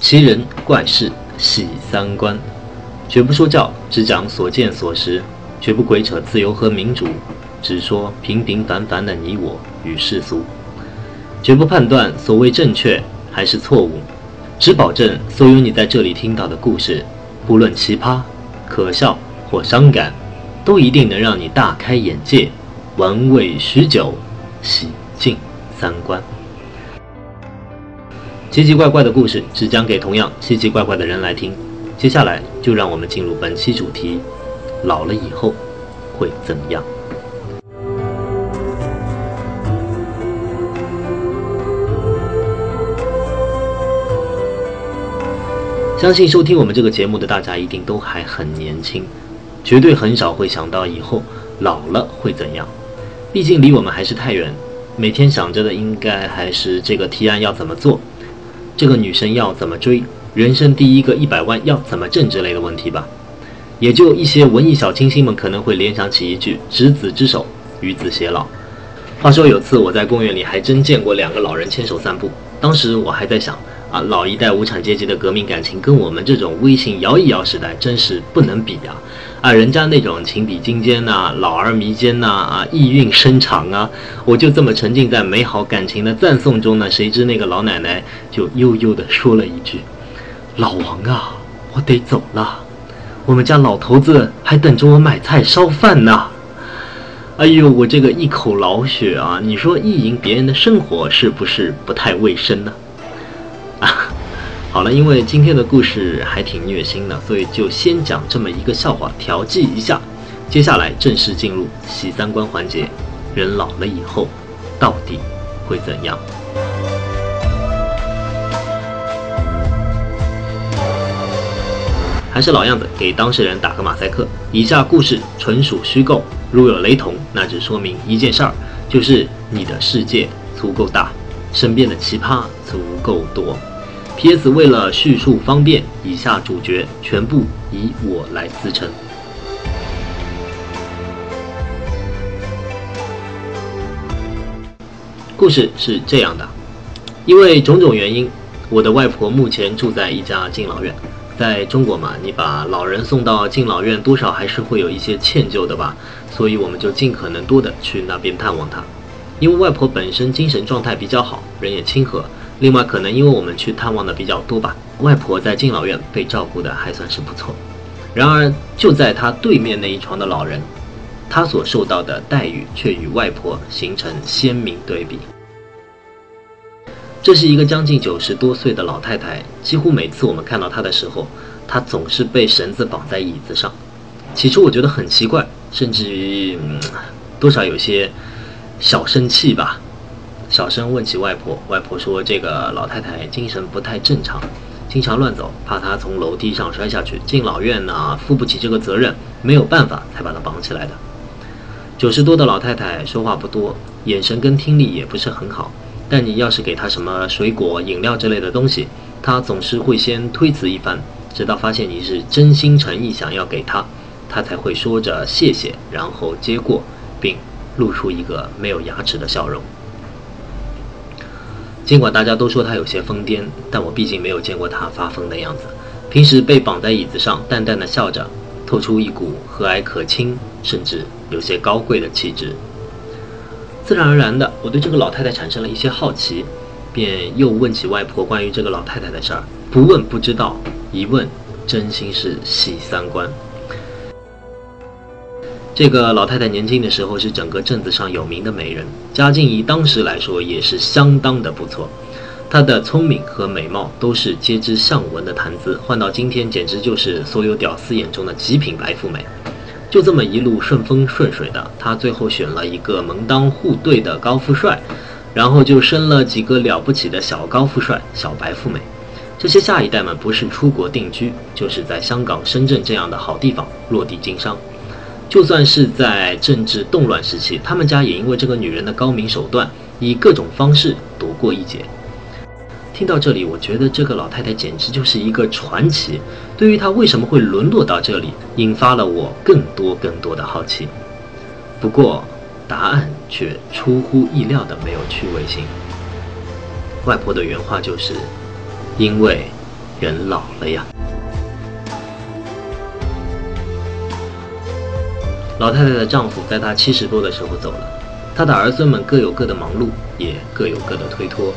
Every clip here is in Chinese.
奇人怪事喜三观，绝不说教，只讲所见所识，绝不鬼扯自由和民主，只说平平凡凡的你我与世俗，绝不判断所谓正确还是错误，只保证所有你在这里听到的故事，不论奇葩、可笑或伤感，都一定能让你大开眼界，玩味许久，洗净三观。奇奇怪怪的故事只讲给同样奇奇怪怪的人来听。接下来就让我们进入本期主题：老了以后会怎样？相信收听我们这个节目的大家一定都还很年轻，绝对很少会想到以后老了会怎样。毕竟离我们还是太远，每天想着的应该还是这个提案要怎么做。这个女生要怎么追？人生第一个一百万要怎么挣之类的问题吧，也就一些文艺小清新们可能会联想起一句“执子之手，与子偕老”。话说有次我在公园里还真见过两个老人牵手散步，当时我还在想。啊，老一代无产阶级的革命感情跟我们这种微信摇一摇时代真是不能比呀！啊，人家那种情比金坚呐，老而弥坚呐，啊，意蕴深长啊，我就这么沉浸在美好感情的赞颂中呢。谁知那个老奶奶就悠悠地说了一句：“老王啊，我得走了，我们家老头子还等着我买菜烧饭呢。”哎呦，我这个一口老血啊！你说意淫别人的生活是不是不太卫生呢？好了，因为今天的故事还挺虐心的，所以就先讲这么一个笑话调剂一下。接下来正式进入洗三观环节，人老了以后到底会怎样？还是老样子，给当事人打个马赛克。以下故事纯属虚构，如有雷同，那只说明一件事儿，就是你的世界足够大。身边的奇葩足够多。P.S. 为了叙述方便，以下主角全部以我来自称。故事是这样的：因为种种原因，我的外婆目前住在一家敬老院。在中国嘛，你把老人送到敬老院，多少还是会有一些歉疚的吧？所以我们就尽可能多的去那边探望她。因为外婆本身精神状态比较好，人也亲和。另外，可能因为我们去探望的比较多吧，外婆在敬老院被照顾的还算是不错。然而，就在她对面那一床的老人，他所受到的待遇却与外婆形成鲜明对比。这是一个将近九十多岁的老太太，几乎每次我们看到她的时候，她总是被绳子绑在椅子上。起初我觉得很奇怪，甚至于多少有些。小生气吧，小声问起外婆，外婆说：“这个老太太精神不太正常，经常乱走，怕她从楼梯上摔下去。敬老院呢，负不起这个责任，没有办法才把她绑起来的。”九十多的老太太说话不多，眼神跟听力也不是很好。但你要是给她什么水果、饮料之类的东西，她总是会先推辞一番，直到发现你是真心诚意想要给她，她才会说着谢谢，然后接过，并。露出一个没有牙齿的笑容。尽管大家都说他有些疯癫，但我毕竟没有见过他发疯的样子。平时被绑在椅子上，淡淡的笑着，透出一股和蔼可亲，甚至有些高贵的气质。自然而然的，我对这个老太太产生了一些好奇，便又问起外婆关于这个老太太的事儿。不问不知道，一问真心是喜三观。这个老太太年轻的时候是整个镇子上有名的美人，家境以当时来说也是相当的不错。她的聪明和美貌都是皆知向闻的谈资，换到今天简直就是所有屌丝眼中的极品白富美。就这么一路顺风顺水的，她最后选了一个门当户对的高富帅，然后就生了几个了不起的小高富帅、小白富美。这些下一代们不是出国定居，就是在香港、深圳这样的好地方落地经商。就算是在政治动乱时期，他们家也因为这个女人的高明手段，以各种方式躲过一劫。听到这里，我觉得这个老太太简直就是一个传奇。对于她为什么会沦落到这里，引发了我更多更多的好奇。不过，答案却出乎意料的没有趣味性。外婆的原话就是：“因为人老了呀。老太太的丈夫在她七十多的时候走了，她的儿孙们各有各的忙碌，也各有各的推脱。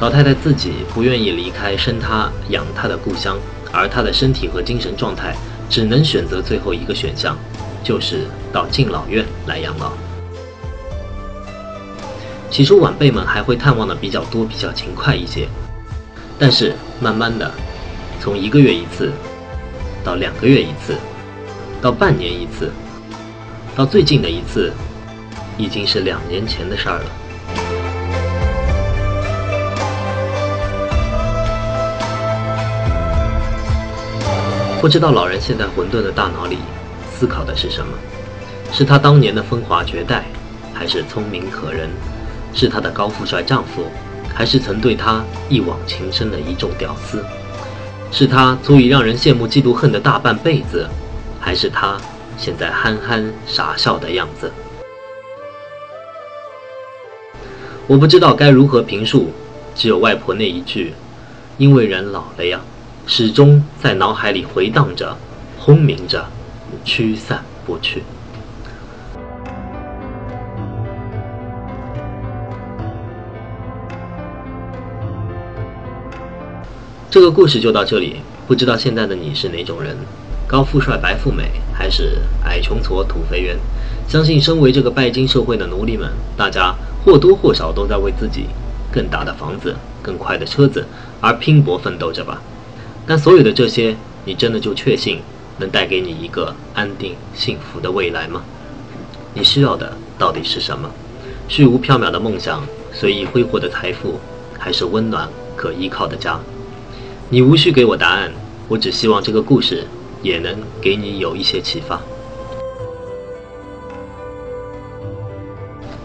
老太太自己不愿意离开生她养她的故乡，而她的身体和精神状态只能选择最后一个选项，就是到敬老院来养老。起初晚辈们还会探望的比较多，比较勤快一些，但是慢慢的，从一个月一次，到两个月一次，到半年一次。到最近的一次，已经是两年前的事儿了。不知道老人现在混沌的大脑里思考的是什么？是他当年的风华绝代，还是聪明可人？是他的高富帅丈夫，还是曾对他一往情深的一众屌丝？是他足以让人羡慕嫉妒恨的大半辈子，还是他？现在憨憨傻笑的样子，我不知道该如何评述。只有外婆那一句：“因为人老了呀”，始终在脑海里回荡着，轰鸣着，驱散不去。这个故事就到这里，不知道现在的你是哪种人？高富帅、白富美，还是矮穷矬、土肥圆？相信身为这个拜金社会的奴隶们，大家或多或少都在为自己更大的房子、更快的车子而拼搏奋斗着吧。但所有的这些，你真的就确信能带给你一个安定幸福的未来吗？你需要的到底是什么？虚无缥缈的梦想，随意挥霍的财富，还是温暖可依靠的家？你无需给我答案，我只希望这个故事。也能给你有一些启发。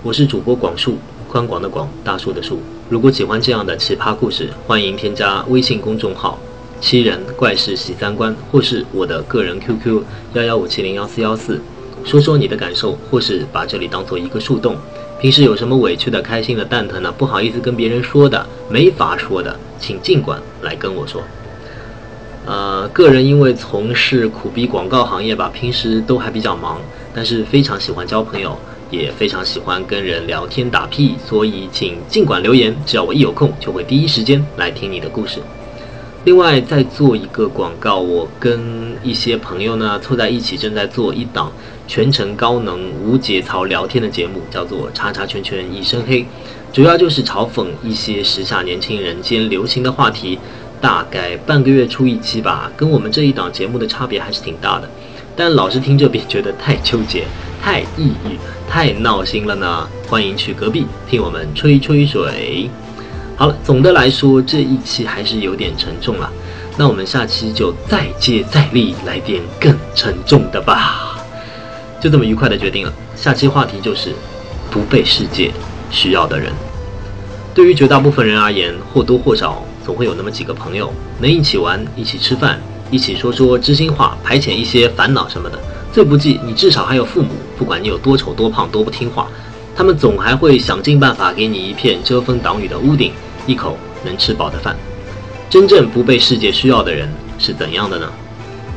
我是主播广树，宽广的广，大树的树。如果喜欢这样的奇葩故事，欢迎添加微信公众号“七人怪事喜三观”，或是我的个人 QQ 幺幺五七零幺四幺四，说说你的感受，或是把这里当做一个树洞。平时有什么委屈的、开心的、蛋疼的、不好意思跟别人说的、没法说的，请尽管来跟我说。呃，个人因为从事苦逼广告行业吧，平时都还比较忙，但是非常喜欢交朋友，也非常喜欢跟人聊天打屁，所以请尽管留言，只要我一有空，就会第一时间来听你的故事。另外，再做一个广告，我跟一些朋友呢凑在一起，正在做一档全程高能无节操聊天的节目，叫做“叉叉圈圈一身黑”，主要就是嘲讽一些时下年轻人间流行的话题。大概半个月出一期吧，跟我们这一档节目的差别还是挺大的。但老是听这边觉得太纠结、太抑郁、太闹心了呢。欢迎去隔壁听我们吹吹水。好了，总的来说这一期还是有点沉重了。那我们下期就再接再厉，来点更沉重的吧。就这么愉快的决定了。下期话题就是不被世界需要的人。对于绝大部分人而言，或多或少。总会有那么几个朋友，能一起玩，一起吃饭，一起说说知心话，排遣一些烦恼什么的。最不济，你至少还有父母，不管你有多丑、多胖、多不听话，他们总还会想尽办法给你一片遮风挡雨的屋顶，一口能吃饱的饭。真正不被世界需要的人是怎样的呢？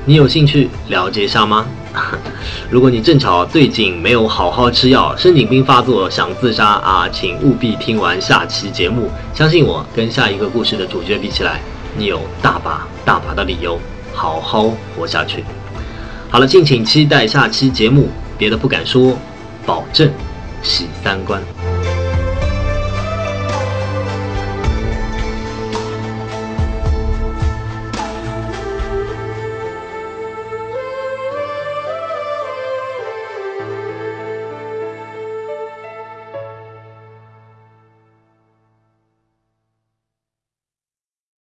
你有兴趣了解一下吗？如果你正巧最近没有好好吃药，神经病发作想自杀啊，请务必听完下期节目。相信我，跟下一个故事的主角比起来，你有大把大把的理由好好活下去。好了，敬请期待下期节目。别的不敢说，保证喜三观。